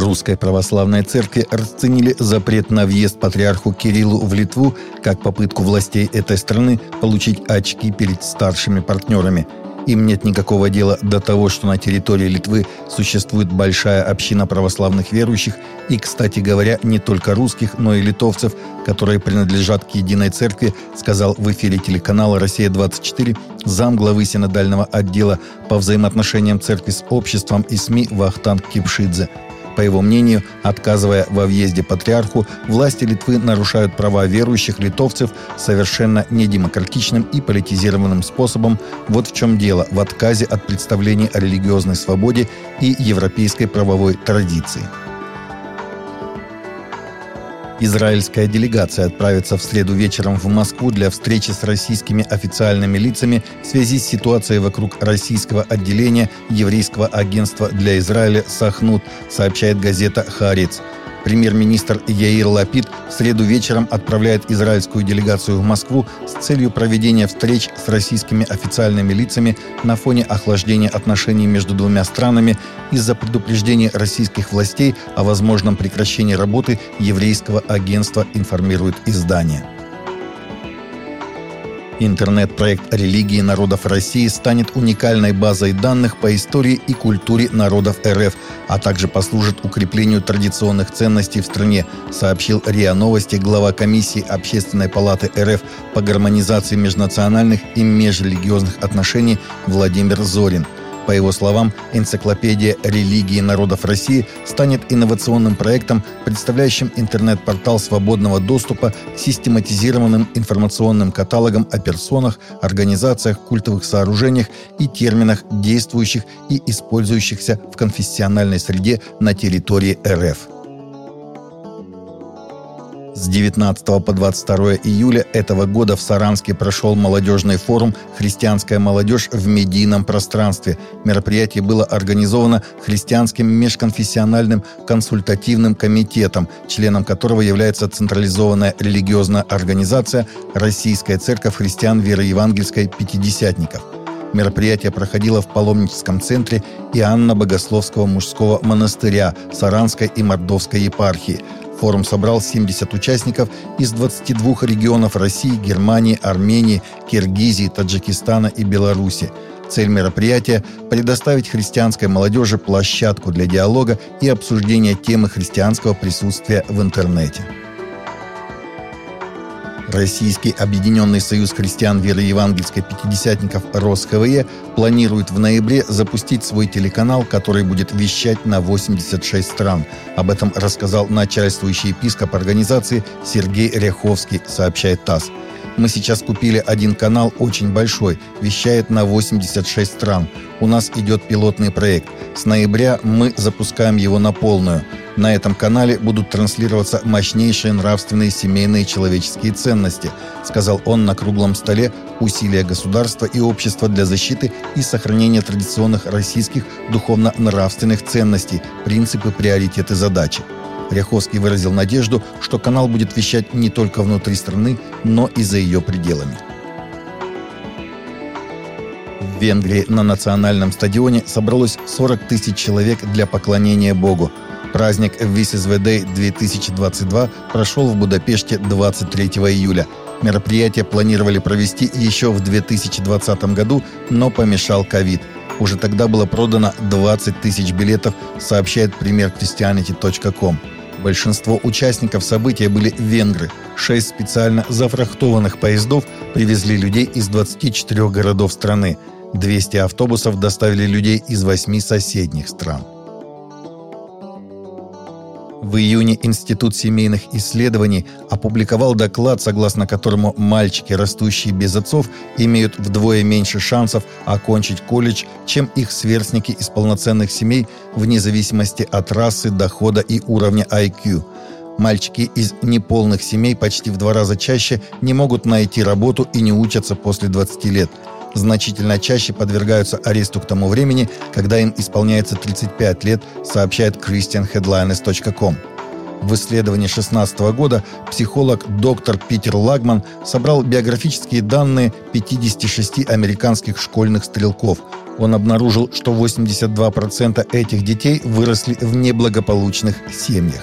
Русской Православной Церкви расценили запрет на въезд патриарху Кириллу в Литву как попытку властей этой страны получить очки перед старшими партнерами – им нет никакого дела до того, что на территории Литвы существует большая община православных верующих и, кстати говоря, не только русских, но и литовцев, которые принадлежат к единой церкви, сказал в эфире телеканала «Россия-24» зам главы синодального отдела по взаимоотношениям церкви с обществом и СМИ Вахтанг Кипшидзе – по его мнению, отказывая во въезде патриарху, власти Литвы нарушают права верующих литовцев совершенно недемократичным и политизированным способом. Вот в чем дело в отказе от представлений о религиозной свободе и европейской правовой традиции. Израильская делегация отправится в среду вечером в Москву для встречи с российскими официальными лицами в связи с ситуацией вокруг российского отделения еврейского агентства для Израиля «Сахнут», сообщает газета «Харец». Премьер-министр Яир Лапид в среду вечером отправляет израильскую делегацию в Москву с целью проведения встреч с российскими официальными лицами на фоне охлаждения отношений между двумя странами из-за предупреждения российских властей о возможном прекращении работы еврейского агентства, информирует издание. Интернет-проект религии народов России станет уникальной базой данных по истории и культуре народов РФ, а также послужит укреплению традиционных ценностей в стране, сообщил РИА Новости глава комиссии Общественной палаты РФ по гармонизации межнациональных и межрелигиозных отношений Владимир Зорин – по его словам, энциклопедия религии народов России станет инновационным проектом, представляющим интернет-портал свободного доступа к систематизированным информационным каталогам о персонах, организациях, культовых сооружениях и терминах, действующих и использующихся в конфессиональной среде на территории РФ. С 19 по 22 июля этого года в Саранске прошел молодежный форум «Христианская молодежь в медийном пространстве». Мероприятие было организовано Христианским межконфессиональным консультативным комитетом, членом которого является централизованная религиозная организация «Российская церковь христиан веры евангельской пятидесятников». Мероприятие проходило в паломническом центре Иоанна Богословского мужского монастыря Саранской и Мордовской епархии – Форум собрал 70 участников из 22 регионов России, Германии, Армении, Киргизии, Таджикистана и Беларуси. Цель мероприятия – предоставить христианской молодежи площадку для диалога и обсуждения темы христианского присутствия в интернете. Российский Объединенный Союз Христиан Веры Евангельской Пятидесятников РосХВЕ планирует в ноябре запустить свой телеканал, который будет вещать на 86 стран. Об этом рассказал начальствующий епископ организации Сергей Ряховский, сообщает ТАСС. Мы сейчас купили один канал, очень большой, вещает на 86 стран. У нас идет пилотный проект. С ноября мы запускаем его на полную. На этом канале будут транслироваться мощнейшие нравственные, семейные, человеческие ценности, сказал он на круглом столе «Усилия государства и общества для защиты и сохранения традиционных российских духовно-нравственных ценностей, принципы, приоритеты, задачи». Ряховский выразил надежду, что канал будет вещать не только внутри страны, но и за ее пределами. В Венгрии на национальном стадионе собралось 40 тысяч человек для поклонения Богу. Праздник Висизведей 2022 прошел в Будапеште 23 июля. Мероприятие планировали провести еще в 2020 году, но помешал ковид. Уже тогда было продано 20 тысяч билетов, сообщает пример Christianity.com. Большинство участников события были венгры. Шесть специально зафрахтованных поездов привезли людей из 24 городов страны. 200 автобусов доставили людей из восьми соседних стран. В июне Институт семейных исследований опубликовал доклад, согласно которому мальчики, растущие без отцов, имеют вдвое меньше шансов окончить колледж, чем их сверстники из полноценных семей, вне зависимости от расы, дохода и уровня IQ. Мальчики из неполных семей почти в два раза чаще не могут найти работу и не учатся после 20 лет – значительно чаще подвергаются аресту к тому времени, когда им исполняется 35 лет, сообщает christianheadlines.com. В исследовании 2016 года психолог доктор Питер Лагман собрал биографические данные 56 американских школьных стрелков. Он обнаружил, что 82% этих детей выросли в неблагополучных семьях.